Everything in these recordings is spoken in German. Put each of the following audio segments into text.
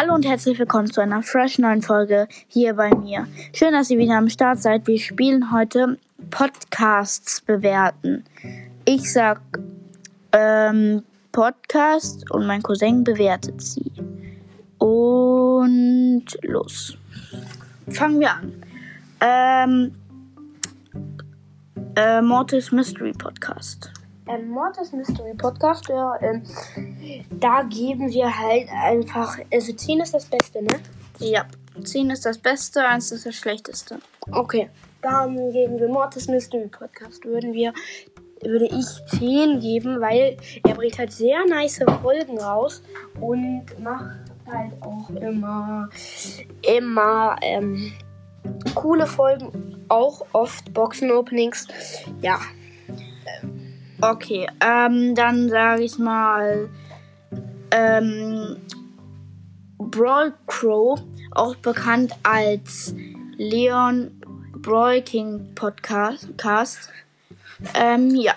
Hallo und herzlich willkommen zu einer fresh neuen Folge hier bei mir. Schön, dass ihr wieder am Start seid. Wir spielen heute Podcasts bewerten. Ich sag ähm, Podcast und mein Cousin bewertet sie. Und los. Fangen wir an. Ähm, äh, Mortis Mystery Podcast. Ähm, Mortis Mystery Podcast, ja, ähm, da geben wir halt einfach, also 10 ist das Beste, ne? Ja, 10 ist das Beste, 1 ist das Schlechteste. Okay. Dann geben wir Mortis Mystery Podcast, würden wir, würde ich 10 geben, weil er bringt halt sehr nice Folgen raus und macht halt auch immer, immer, ähm, coole Folgen, auch oft Boxen-Openings, ja. Okay, ähm, dann sage ich mal ähm, Brawl Crow, auch bekannt als Leon Brawl King Podcast. Cast. Ähm, ja,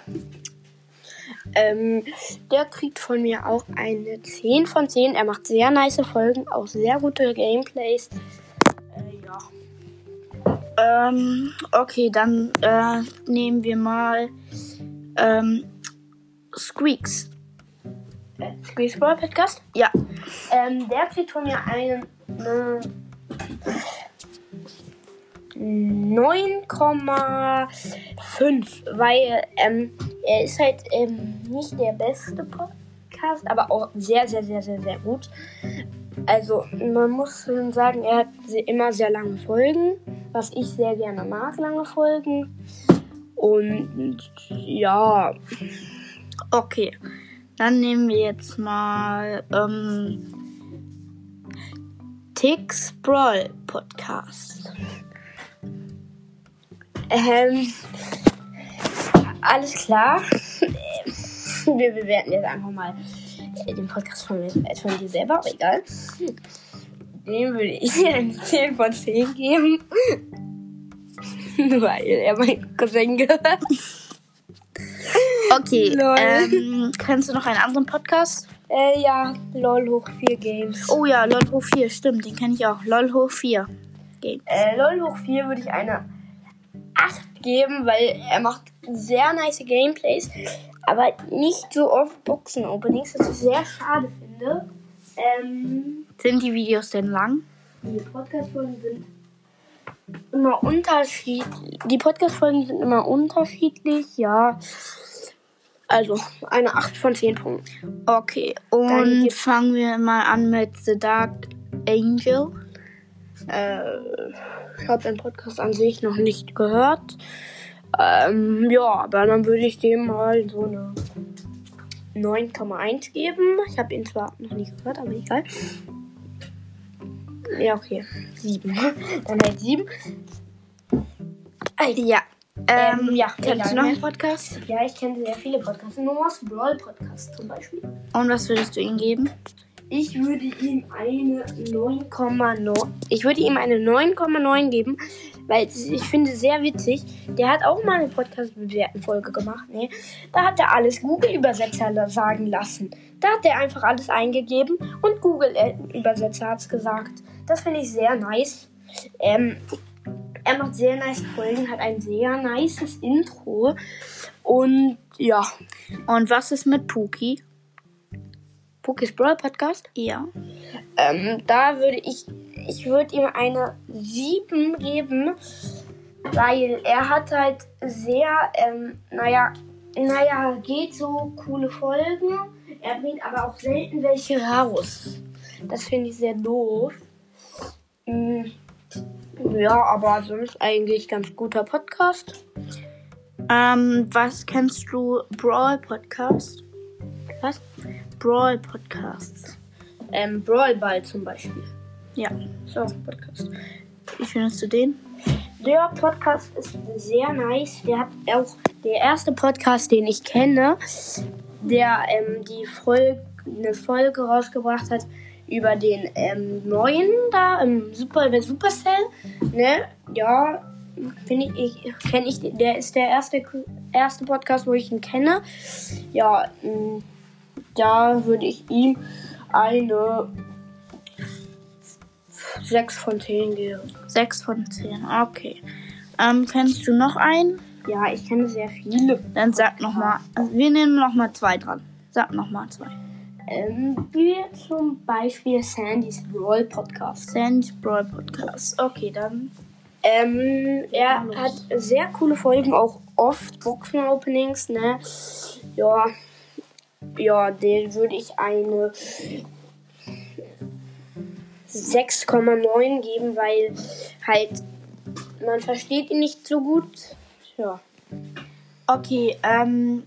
Ähm, der kriegt von mir auch eine 10 von 10. Er macht sehr nice Folgen, auch sehr gute Gameplays. Äh, ja. ähm, okay, dann äh, nehmen wir mal ähm, Squeaks. Äh, Squeeze Brawl Podcast. Ja, Ähm, der kriegt von mir einen äh, 9,5, weil ähm, er ist halt ähm, nicht der beste Podcast, aber auch sehr, sehr, sehr, sehr, sehr gut. Also man muss schon sagen, er hat immer sehr lange Folgen, was ich sehr gerne mag, lange Folgen. Und ja, okay. Dann nehmen wir jetzt mal ähm, Tix Brawl Podcast. Ähm, alles klar. Wir bewerten jetzt einfach mal äh, den Podcast von, äh, von dir selber, aber egal. Dem würde ich eine 10 von 10 geben. Weil er mein Cousin gehört. Okay, ähm, kennst du noch einen anderen Podcast? Äh, ja, LOL hoch 4 Games. Oh ja, LOL hoch 4, stimmt, den kenne ich auch. LOL hoch 4. Game. Äh, LOL hoch 4 würde ich eine 8 geben, weil er macht sehr nice Gameplays, aber nicht so oft Boxen-Openings, was ich sehr schade finde. Ähm, Sind die Videos denn lang? die Podcast-Folgen sind immer unterschiedlich. Die Podcast-Folgen sind immer unterschiedlich, ja. Also, eine 8 von 10 Punkten. Okay, und fangen wir mal an mit The Dark Angel. Äh, ich habe den Podcast an sich noch nicht gehört. Ähm, ja, aber dann würde ich dem mal so eine 9,1 geben. Ich habe ihn zwar noch nicht gehört, aber egal. Ja, okay. 7. Dann halt 7. Ja. Ähm, Ähm, ja, kennst du noch ne? einen Podcast? Ja, ich kenne sehr viele Podcasts. Noahs Brawl Podcast zum Beispiel. Und was würdest du ihm geben? Ich würde ihm eine 9,9. Ich würde ihm eine 9,9 geben, weil ich finde sehr witzig. Der hat auch mal eine Podcast-Bewerten-Folge gemacht. Ne? Da hat er alles Google-Übersetzer sagen lassen. Da hat er einfach alles eingegeben und Google-Übersetzer hat es gesagt. Das finde ich sehr nice. Ähm, er macht sehr nice Folgen, hat ein sehr nices Intro. Und ja, Und was ist mit Puki? Pokis Brawl Podcast. Ja. Ähm, da würde ich, ich würde ihm eine 7 geben, weil er hat halt sehr, ähm, naja, naja, geht so coole Folgen. Er bringt aber auch selten welche raus. Das finde ich sehr doof. Mm, Ja, aber sonst eigentlich ganz guter Podcast. Ähm, was kennst du Brawl Podcast? Was? Brawl Podcast. Ähm, Brawl Ball zum Beispiel. Ja. Ist auch ein Podcast. Wie findest du den? Der Podcast ist sehr nice. Der hat auch der erste Podcast, den ich kenne, der ähm, die Folge, eine Folge rausgebracht hat über den ähm, neuen da im Super bei Supercell. Ne? Ja, finde ich, ich kenne ich, der ist der erste erste Podcast, wo ich ihn kenne. Ja, mh, da würde ich ihm eine 6 von 10 gebe. 6 von 10, okay. Ähm, kennst du noch einen? Ja, ich kenne sehr viele. Dann sag nochmal. Also wir nehmen nochmal zwei dran. Sag nochmal zwei. Ähm, wie zum Beispiel Sandys Brawl Podcast. Sandy's Brawl Podcast. Okay, dann. Ähm, er hat sehr coole Folgen, auch oft Boxen-Openings, ne? Ja, ja, den würde ich eine 6,9 geben, weil halt man versteht ihn nicht so gut. Ja. Okay, ähm.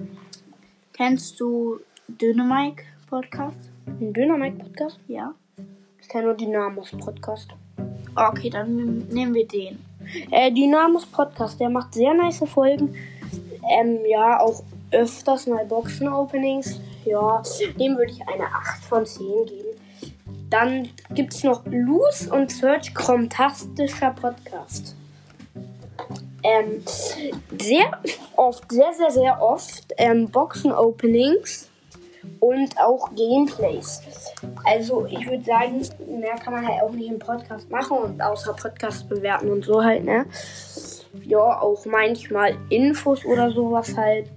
Kennst du Dynamike Podcast? Ein Dynamite-Podcast? Ja. Ich kenne nur Dynamos-Podcast. Okay, dann nehmen wir den. Äh, Dynamos-Podcast, der macht sehr nice Folgen. Ähm, ja, auch öfters mal Boxen-Openings. Ja, dem würde ich eine 8 von 10 geben. Dann gibt es noch Loose und Search Fantastischer Podcast. Ähm, sehr oft, sehr, sehr, sehr oft ähm, Boxen-Openings und auch Gameplays. Also ich würde sagen, mehr kann man halt auch nicht im Podcast machen und außer Podcast bewerten und so halt, ne? Ja, auch manchmal Infos oder sowas halt.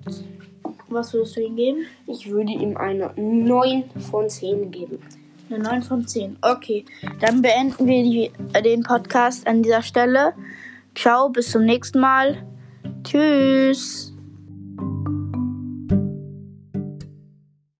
Was würdest du ihm geben? Ich würde ihm eine 9 von 10 geben. Eine 9 von 10. Okay, dann beenden wir die, äh, den Podcast an dieser Stelle. Ciao, bis zum nächsten Mal. Tschüss.